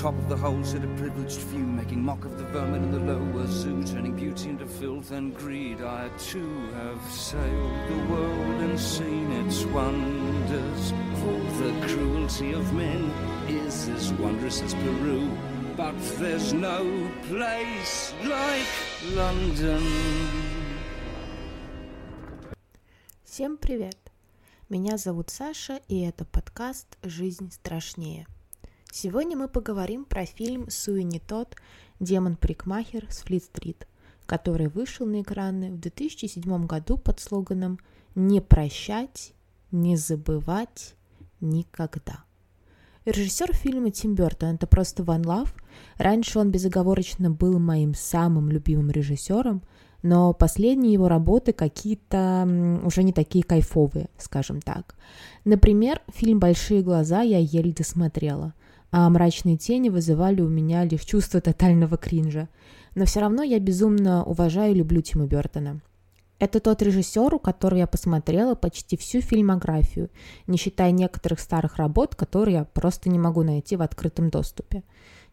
top of the whole sit a privileged few, making mock of the vermin in the lower zoo, turning beauty into filth and greed. I too have sailed the world and seen its wonders. For the cruelty of men is as wondrous as Peru. But there's no place like London. Всем привет! Меня зовут Саша, и это подкаст «Жизнь страшнее». Сегодня мы поговорим про фильм Суини Тот «Демон-парикмахер с Флит-стрит», который вышел на экраны в 2007 году под слоганом «Не прощать, не забывать никогда». Режиссер фильма Тим Бертон – это просто Ван Лав. Раньше он безоговорочно был моим самым любимым режиссером, но последние его работы какие-то уже не такие кайфовые, скажем так. Например, фильм «Большие глаза» я еле досмотрела – а мрачные тени вызывали у меня лишь чувство тотального кринжа. Но все равно я безумно уважаю и люблю Тима Бертона. Это тот режиссер, у которого я посмотрела почти всю фильмографию, не считая некоторых старых работ, которые я просто не могу найти в открытом доступе.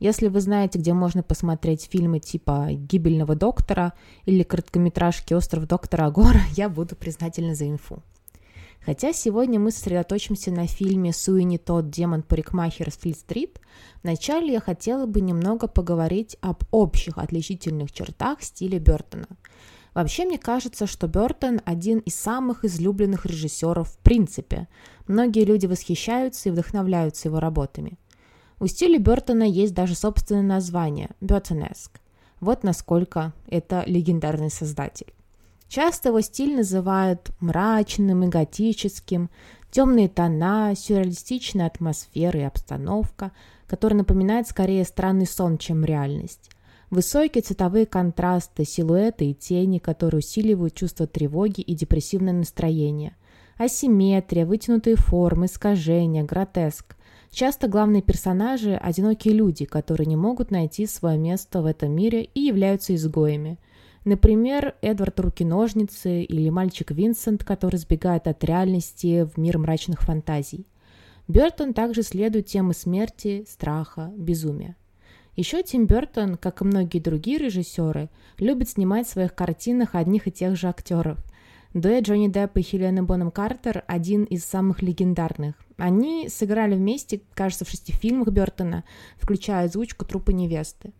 Если вы знаете, где можно посмотреть фильмы типа «Гибельного доктора» или короткометражки «Остров доктора Агора», я буду признательна за инфу. Хотя сегодня мы сосредоточимся на фильме «Суини тот демон-парикмахер с Флит-стрит», вначале я хотела бы немного поговорить об общих отличительных чертах стиля Бертона. Вообще, мне кажется, что Бертон один из самых излюбленных режиссеров в принципе. Многие люди восхищаются и вдохновляются его работами. У стиля Бертона есть даже собственное название – Бертонеск. Вот насколько это легендарный создатель. Часто его стиль называют мрачным и готическим, темные тона, сюрреалистичная атмосфера и обстановка, которая напоминает скорее странный сон, чем реальность. Высокие цветовые контрасты, силуэты и тени, которые усиливают чувство тревоги и депрессивное настроение. Асимметрия, вытянутые формы, искажения, гротеск. Часто главные персонажи – одинокие люди, которые не могут найти свое место в этом мире и являются изгоями – Например, Эдвард Руки-ножницы или мальчик Винсент, который сбегает от реальности в мир мрачных фантазий. Бертон также следует темы смерти, страха, безумия. Еще Тим Бертон, как и многие другие режиссеры, любит снимать в своих картинах одних и тех же актеров. Дуэт Джонни Депп и Хелены Боном Картер – один из самых легендарных. Они сыграли вместе, кажется, в шести фильмах Бертона, включая озвучку «Трупа невесты».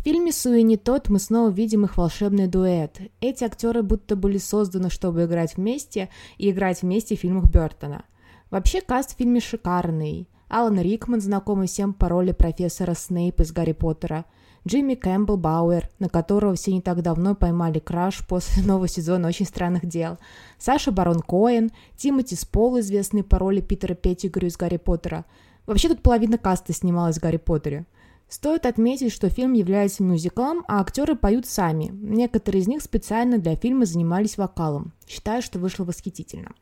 В фильме «Суини тот» мы снова видим их волшебный дуэт. Эти актеры будто были созданы, чтобы играть вместе и играть вместе в фильмах Бертона. Вообще каст в фильме шикарный. Алан Рикман, знакомый всем по роли профессора Снейп из «Гарри Поттера», Джимми Кэмпбелл Бауэр, на которого все не так давно поймали краш после нового сезона «Очень странных дел», Саша Барон Коэн, Тимоти Спол, известный по роли Питера Петтигрю из «Гарри Поттера». Вообще тут половина каста снималась в «Гарри Поттере». Стоит отметить, что фильм является мюзиклом, а актеры поют сами. Некоторые из них специально для фильма занимались вокалом. Считаю, что вышло восхитительно.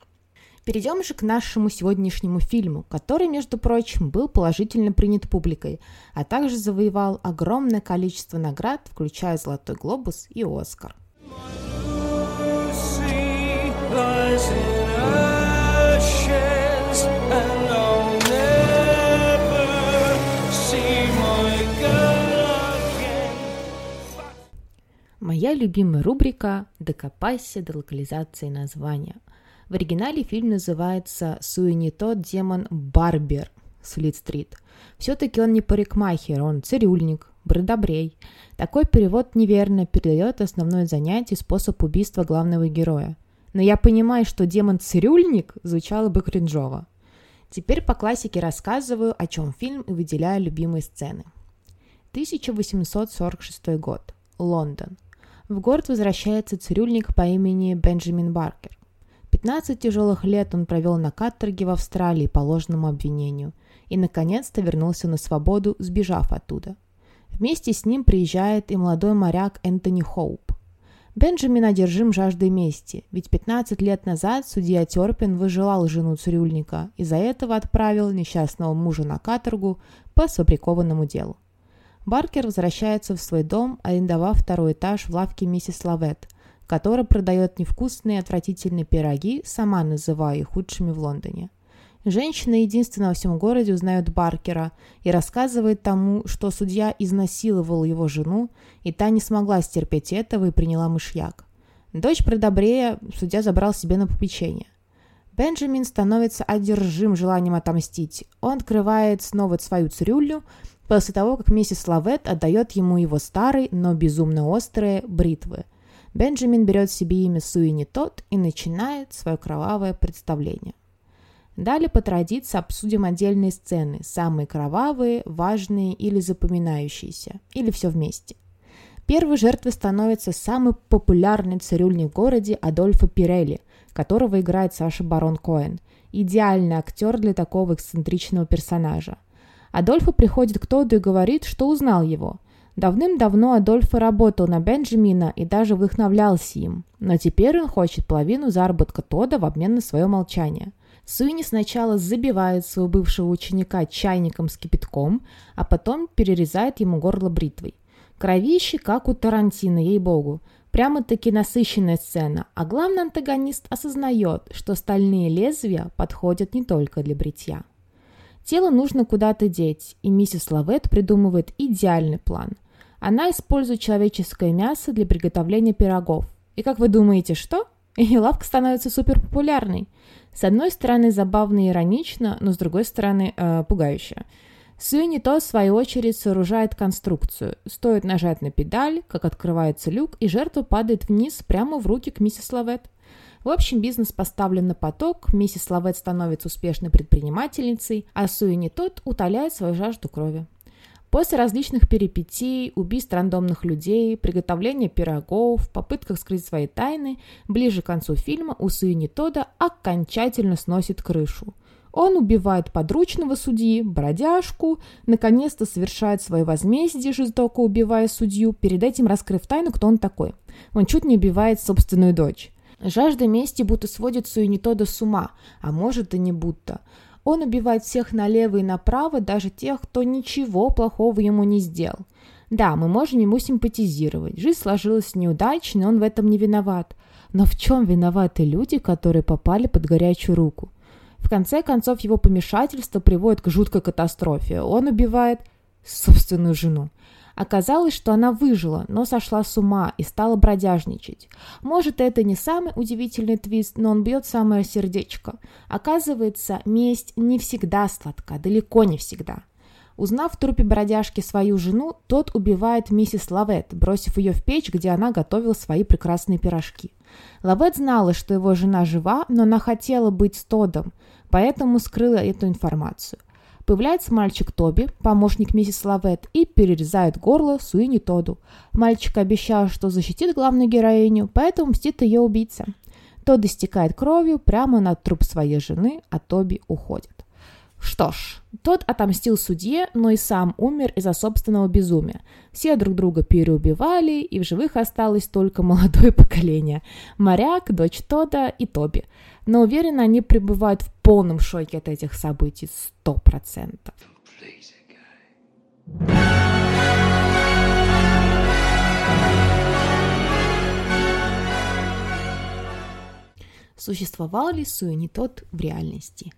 Перейдем же к нашему сегодняшнему фильму, который, между прочим, был положительно принят публикой, а также завоевал огромное количество наград, включая «Золотой глобус» и «Оскар». Моя любимая рубрика «Докопайся до локализации названия». В оригинале фильм называется «Суини тот демон Барбер» Слит-стрит. Все-таки он не парикмахер, он цирюльник, бродобрей. Такой перевод неверно передает основное занятие и способ убийства главного героя. Но я понимаю, что демон-цирюльник звучало бы кринжово. Теперь по классике рассказываю, о чем фильм и выделяю любимые сцены. 1846 год. Лондон в город возвращается цирюльник по имени Бенджамин Баркер. 15 тяжелых лет он провел на каторге в Австралии по ложному обвинению и, наконец-то, вернулся на свободу, сбежав оттуда. Вместе с ним приезжает и молодой моряк Энтони Хоуп. Бенджамин одержим жаждой мести, ведь 15 лет назад судья Терпин выжелал жену цирюльника и за этого отправил несчастного мужа на каторгу по сфабрикованному делу. Баркер возвращается в свой дом, арендовав второй этаж в лавке миссис Лавет, которая продает невкусные отвратительные пироги, сама называя их худшими в Лондоне. Женщина единственная во всем городе узнает Баркера и рассказывает тому, что судья изнасиловал его жену, и та не смогла стерпеть этого и приняла мышьяк. Дочь предобрея судья забрал себе на попечение. Бенджамин становится одержим желанием отомстить. Он открывает снова свою цирюльню после того, как миссис Лавет отдает ему его старые, но безумно острые бритвы. Бенджамин берет себе имя Суини Тот и начинает свое кровавое представление. Далее по традиции обсудим отдельные сцены, самые кровавые, важные или запоминающиеся, или все вместе. Первой жертвой становится самый популярный цирюльник в городе Адольфо Пирелли, которого играет Саша Барон Коэн. Идеальный актер для такого эксцентричного персонажа. Адольфо приходит к Тоду и говорит, что узнал его. Давным-давно Адольфо работал на Бенджамина и даже вдохновлялся им, но теперь он хочет половину заработка Тода в обмен на свое молчание. Суини сначала забивает своего бывшего ученика чайником с кипятком, а потом перерезает ему горло бритвой. Кровище, как у Тарантино, ей-богу. Прямо-таки насыщенная сцена, а главный антагонист осознает, что стальные лезвия подходят не только для бритья. Тело нужно куда-то деть, и миссис Лавет придумывает идеальный план. Она использует человеческое мясо для приготовления пирогов. И как вы думаете, что? Ее лавка становится суперпопулярной. С одной стороны, забавно и иронично, но с другой стороны, э, пугающе. Суини то, в свою очередь, сооружает конструкцию. Стоит нажать на педаль, как открывается люк, и жертва падает вниз прямо в руки к миссис Лавет. В общем, бизнес поставлен на поток, миссис Лавет становится успешной предпринимательницей, а Суини тот утоляет свою жажду крови. После различных перипетий, убийств рандомных людей, приготовления пирогов, попытках скрыть свои тайны, ближе к концу фильма у Суини Тода окончательно сносит крышу. Он убивает подручного судьи, бродяжку, наконец-то совершает свое возмездие, жестоко убивая судью, перед этим раскрыв тайну, кто он такой. Он чуть не убивает собственную дочь. Жажда мести будто сводит Суинитода с ума, а может и не будто. Он убивает всех налево и направо, даже тех, кто ничего плохого ему не сделал. Да, мы можем ему симпатизировать. Жизнь сложилась неудачно, он в этом не виноват. Но в чем виноваты люди, которые попали под горячую руку? В конце концов, его помешательство приводит к жуткой катастрофе. Он убивает собственную жену. Оказалось, что она выжила, но сошла с ума и стала бродяжничать. Может, это не самый удивительный твист, но он бьет самое сердечко. Оказывается, месть не всегда сладка, далеко не всегда. Узнав в трупе бродяжки свою жену, тот убивает миссис Лавет, бросив ее в печь, где она готовила свои прекрасные пирожки. Лавет знала, что его жена жива, но она хотела быть с Тодом, поэтому скрыла эту информацию. Появляется мальчик Тоби, помощник миссис Лавет, и перерезает горло Суини Тоду. Мальчик обещал, что защитит главную героиню, поэтому мстит ее убийца. Тод истекает кровью прямо на труп своей жены, а Тоби уходит. Что ж, тот отомстил судье, но и сам умер из-за собственного безумия. Все друг друга переубивали, и в живых осталось только молодое поколение. Моряк, дочь Тода и Тоби. Но уверена, они пребывают в полном шоке от этих событий, сто процентов. Существовал ли Суини тот в реальности?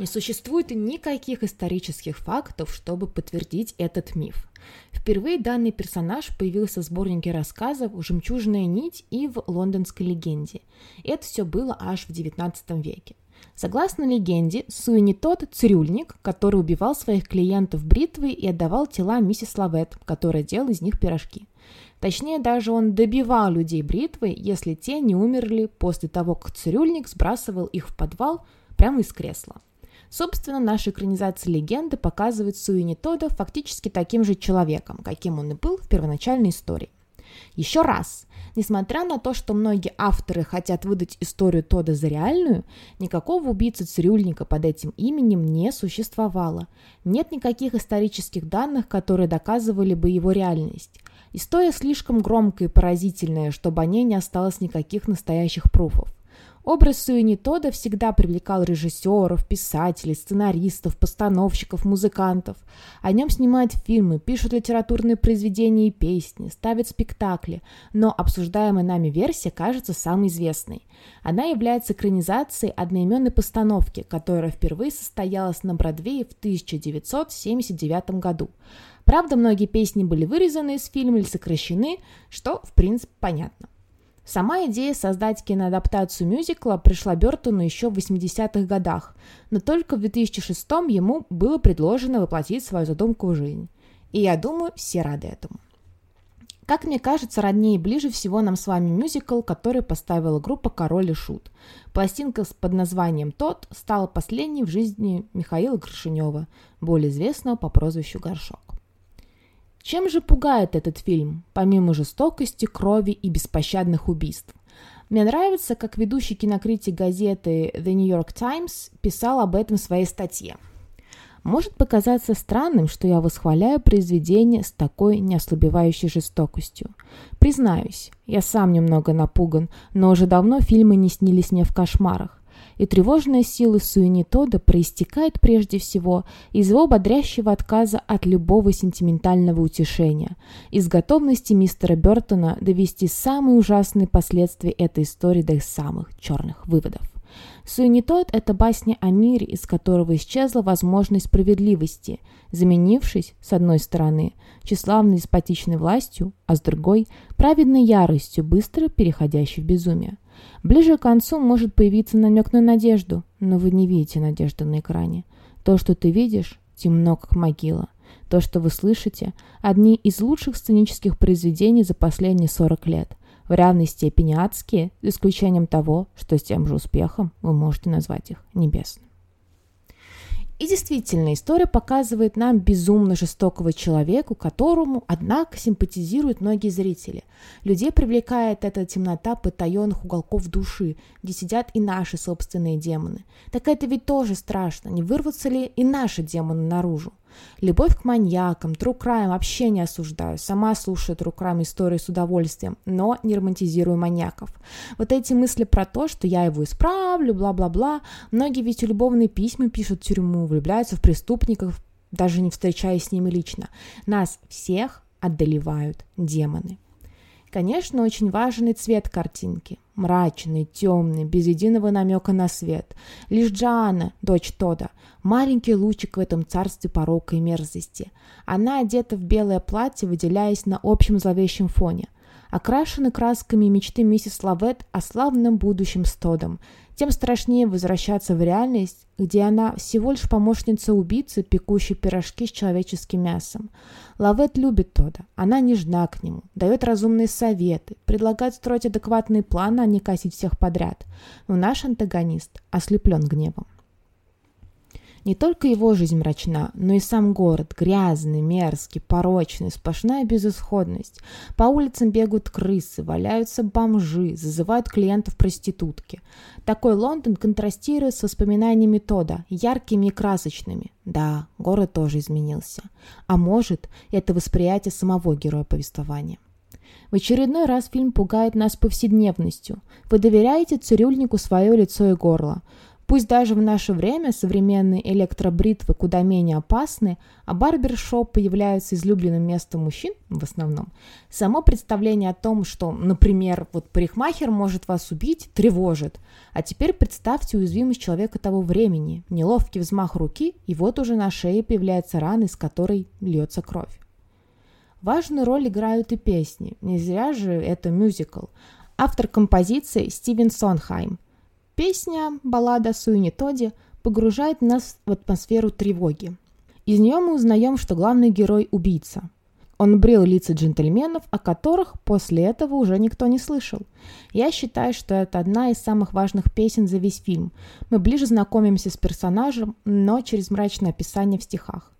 Не существует никаких исторических фактов, чтобы подтвердить этот миф. Впервые данный персонаж появился в сборнике рассказов «Жемчужная нить» и в «Лондонской легенде». Это все было аж в XIX веке. Согласно легенде, Суини тот цирюльник, который убивал своих клиентов бритвой и отдавал тела миссис Лавет, которая делала из них пирожки. Точнее, даже он добивал людей бритвой, если те не умерли после того, как цирюльник сбрасывал их в подвал прямо из кресла. Собственно, наша экранизация легенды показывает Суини Тода фактически таким же человеком, каким он и был в первоначальной истории. Еще раз, несмотря на то, что многие авторы хотят выдать историю Тода за реальную, никакого убийцы-цирюльника под этим именем не существовало. Нет никаких исторических данных, которые доказывали бы его реальность. История слишком громкая и поразительная, чтобы о ней не осталось никаких настоящих пруфов. Образ Суини Тода всегда привлекал режиссеров, писателей, сценаристов, постановщиков, музыкантов. О нем снимают фильмы, пишут литературные произведения и песни, ставят спектакли, но обсуждаемая нами версия кажется самой известной. Она является экранизацией одноименной постановки, которая впервые состоялась на Бродвее в 1979 году. Правда, многие песни были вырезаны из фильма или сокращены, что, в принципе, понятно. Сама идея создать киноадаптацию мюзикла пришла Бертону еще в 80-х годах, но только в 2006 ему было предложено воплотить свою задумку в жизнь. И я думаю, все рады этому. Как мне кажется, роднее и ближе всего нам с вами мюзикл, который поставила группа «Король и Шут». Пластинка под названием «Тот» стала последней в жизни Михаила Горшинева, более известного по прозвищу Горшок. Чем же пугает этот фильм, помимо жестокости, крови и беспощадных убийств? Мне нравится, как ведущий кинокритик газеты The New York Times писал об этом в своей статье. Может показаться странным, что я восхваляю произведение с такой неослабевающей жестокостью. Признаюсь, я сам немного напуган, но уже давно фильмы не снились мне в кошмарах и тревожная сила Суини Тода проистекает прежде всего из его бодрящего отказа от любого сентиментального утешения, из готовности мистера Бертона довести самые ужасные последствия этой истории до самых черных выводов. Суини Тод – это басня о мире, из которого исчезла возможность справедливости, заменившись, с одной стороны, тщеславной деспотичной властью, а с другой – праведной яростью, быстро переходящей в безумие. Ближе к концу может появиться намек на надежду, но вы не видите надежды на экране. То, что ты видишь, темно, как могила. То, что вы слышите, одни из лучших сценических произведений за последние 40 лет. В равной степени адские, за исключением того, что с тем же успехом вы можете назвать их небесными. И действительно, история показывает нам безумно жестокого человека, которому, однако, симпатизируют многие зрители. Людей привлекает эта темнота потаенных уголков души, где сидят и наши собственные демоны. Так это ведь тоже страшно, не вырвутся ли и наши демоны наружу? Любовь к маньякам, true crime вообще не осуждаю. Сама слушаю true crime истории с удовольствием, но не романтизирую маньяков. Вот эти мысли про то, что я его исправлю, бла-бла-бла. Многие ведь любовные письма пишут в тюрьму, влюбляются в преступников, даже не встречаясь с ними лично. Нас всех одолевают демоны. Конечно, очень важен и цвет картинки. Мрачный, темный, без единого намека на свет. Лишь Джоанна, дочь Тода, маленький лучик в этом царстве порока и мерзости. Она одета в белое платье, выделяясь на общем зловещем фоне – окрашены красками мечты миссис Лавет о славном будущем с Тодом, тем страшнее возвращаться в реальность, где она всего лишь помощница убийцы, пекущей пирожки с человеческим мясом. Лавет любит Тода, она нежна к нему, дает разумные советы, предлагает строить адекватные планы, а не косить всех подряд. Но наш антагонист ослеплен гневом. Не только его жизнь мрачна, но и сам город, грязный, мерзкий, порочный, сплошная безысходность. По улицам бегают крысы, валяются бомжи, зазывают клиентов проститутки. Такой Лондон контрастирует с воспоминаниями Тода, яркими и красочными. Да, город тоже изменился. А может, это восприятие самого героя повествования. В очередной раз фильм пугает нас повседневностью. Вы доверяете цирюльнику свое лицо и горло. Пусть даже в наше время современные электробритвы куда менее опасны, а барбершоп появляются излюбленным местом мужчин в основном, само представление о том, что, например, вот парикмахер может вас убить, тревожит. А теперь представьте уязвимость человека того времени, неловкий взмах руки, и вот уже на шее появляется рана, из которой льется кровь. Важную роль играют и песни. Не зря же это мюзикл. Автор композиции Стивен Сонхайм – Песня, баллада Суини Тоди погружает нас в атмосферу тревоги. Из нее мы узнаем, что главный герой – убийца. Он брил лица джентльменов, о которых после этого уже никто не слышал. Я считаю, что это одна из самых важных песен за весь фильм. Мы ближе знакомимся с персонажем, но через мрачное описание в стихах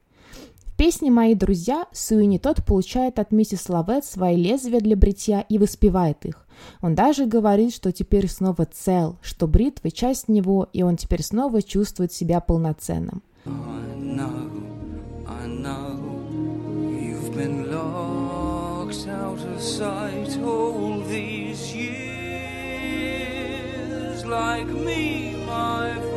песне «Мои друзья» Суини тот получает от миссис Лавет свои лезвия для бритья и воспевает их. Он даже говорит, что теперь снова цел, что бритва – часть него, и он теперь снова чувствует себя полноценным. like me, my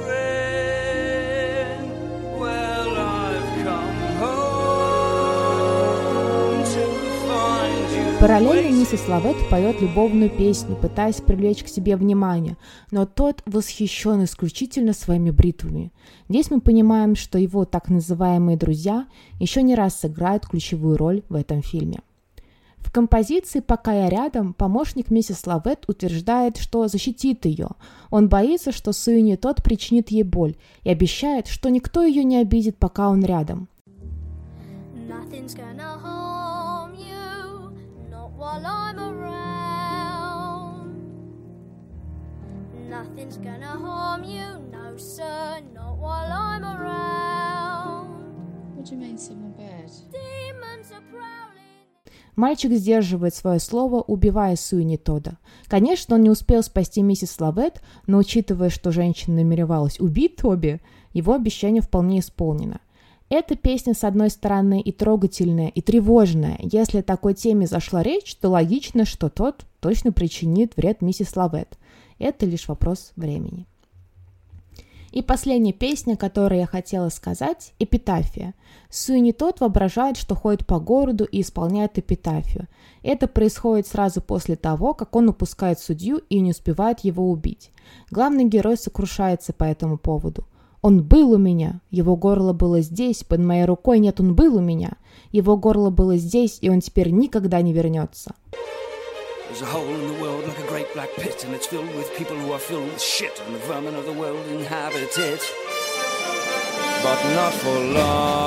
Параллельно миссис Лавет поет любовную песню, пытаясь привлечь к себе внимание, но тот восхищен исключительно своими бритвами. Здесь мы понимаем, что его так называемые друзья еще не раз сыграют ключевую роль в этом фильме. В композиции «Пока я рядом» помощник миссис Лавет утверждает, что защитит ее. Он боится, что Суини тот причинит ей боль и обещает, что никто ее не обидит, пока он рядом. Nothing's gonna not while I'm around. Nothing's gonna harm you, no sir, not while I'm around. What do you mean someone bad? Demons are prowling. Мальчик сдерживает свое слово, убивая Суини Тода. Конечно, он не успел спасти миссис Лавет, но учитывая, что женщина намеревалась убить Тоби, его обещание вполне исполнено. Эта песня, с одной стороны, и трогательная, и тревожная. Если о такой теме зашла речь, то логично, что тот точно причинит вред миссис Лавет. Это лишь вопрос времени. И последняя песня, которую я хотела сказать – «Эпитафия». Суини тот воображает, что ходит по городу и исполняет эпитафию. Это происходит сразу после того, как он упускает судью и не успевает его убить. Главный герой сокрушается по этому поводу. Он был у меня, его горло было здесь, под моей рукой нет, он был у меня. Его горло было здесь, и он теперь никогда не вернется. There's a hole in the world like a great black pit, and it's filled with people who are filled with shit, and the vermin of the world inhabit it. But not for long.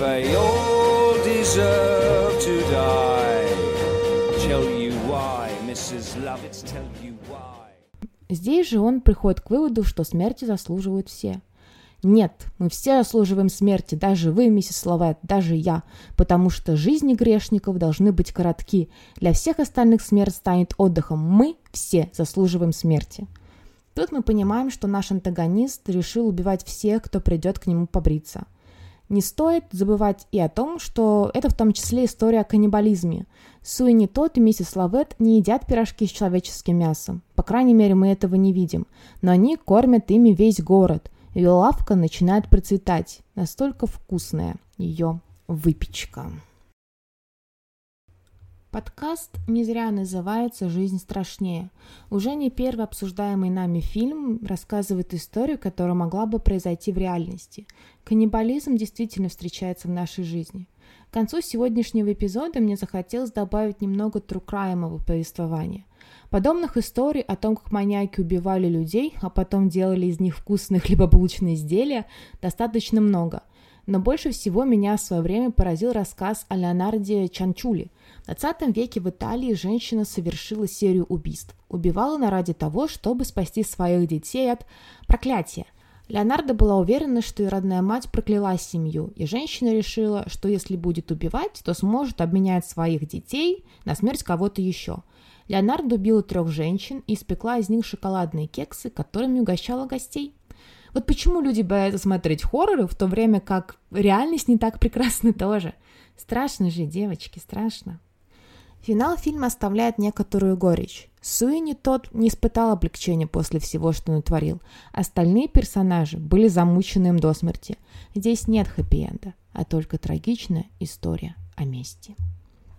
They all deserve to die. Tell you why, Mrs. Lovitz, tell you why. Здесь же он приходит к выводу, что смерти заслуживают все. Нет, мы все заслуживаем смерти, даже вы, миссис Лавет, даже я, потому что жизни грешников должны быть коротки. Для всех остальных смерть станет отдыхом. Мы все заслуживаем смерти. Тут мы понимаем, что наш антагонист решил убивать всех, кто придет к нему побриться. Не стоит забывать и о том, что это в том числе история о каннибализме. Суини Тот и миссис Лавет не едят пирожки с человеческим мясом. По крайней мере, мы этого не видим. Но они кормят ими весь город. Ее лавка начинает процветать. Настолько вкусная ее выпечка. Подкаст не зря называется «Жизнь страшнее». Уже не первый обсуждаемый нами фильм рассказывает историю, которая могла бы произойти в реальности. Каннибализм действительно встречается в нашей жизни. К концу сегодняшнего эпизода мне захотелось добавить немного трукраемого повествования. Подобных историй о том, как маньяки убивали людей, а потом делали из них вкусные хлебобулочные изделия, достаточно много. Но больше всего меня в свое время поразил рассказ о Леонарде Чанчули. В 20 веке в Италии женщина совершила серию убийств. Убивала она ради того, чтобы спасти своих детей от проклятия. Леонардо была уверена, что ее родная мать прокляла семью, и женщина решила, что если будет убивать, то сможет обменять своих детей на смерть кого-то еще. Леонардо убила трех женщин и испекла из них шоколадные кексы, которыми угощала гостей. Вот почему люди боятся смотреть хорроры, в то время как реальность не так прекрасна тоже. Страшно же, девочки, страшно. Финал фильма оставляет некоторую горечь. Суини тот не испытал облегчения после всего, что натворил. Остальные персонажи были замучены им до смерти. Здесь нет хэппи-энда, а только трагичная история о мести.